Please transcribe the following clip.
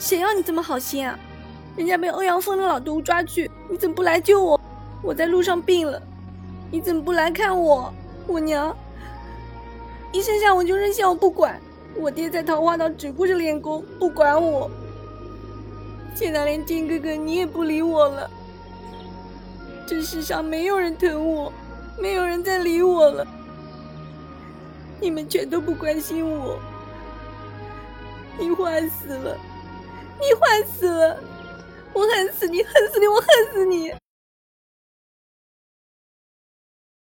谁要你这么好心啊？人家被欧阳锋的老毒抓去，你怎么不来救我？我在路上病了，你怎么不来看我？我娘一生下我就扔下我不管，我爹在桃花岛只顾着练功，不管我。现在连金哥哥你也不理我了，这世上没有人疼我，没有人再理我了，你们全都不关心我，你坏死了，你坏死了，我恨死你，恨死，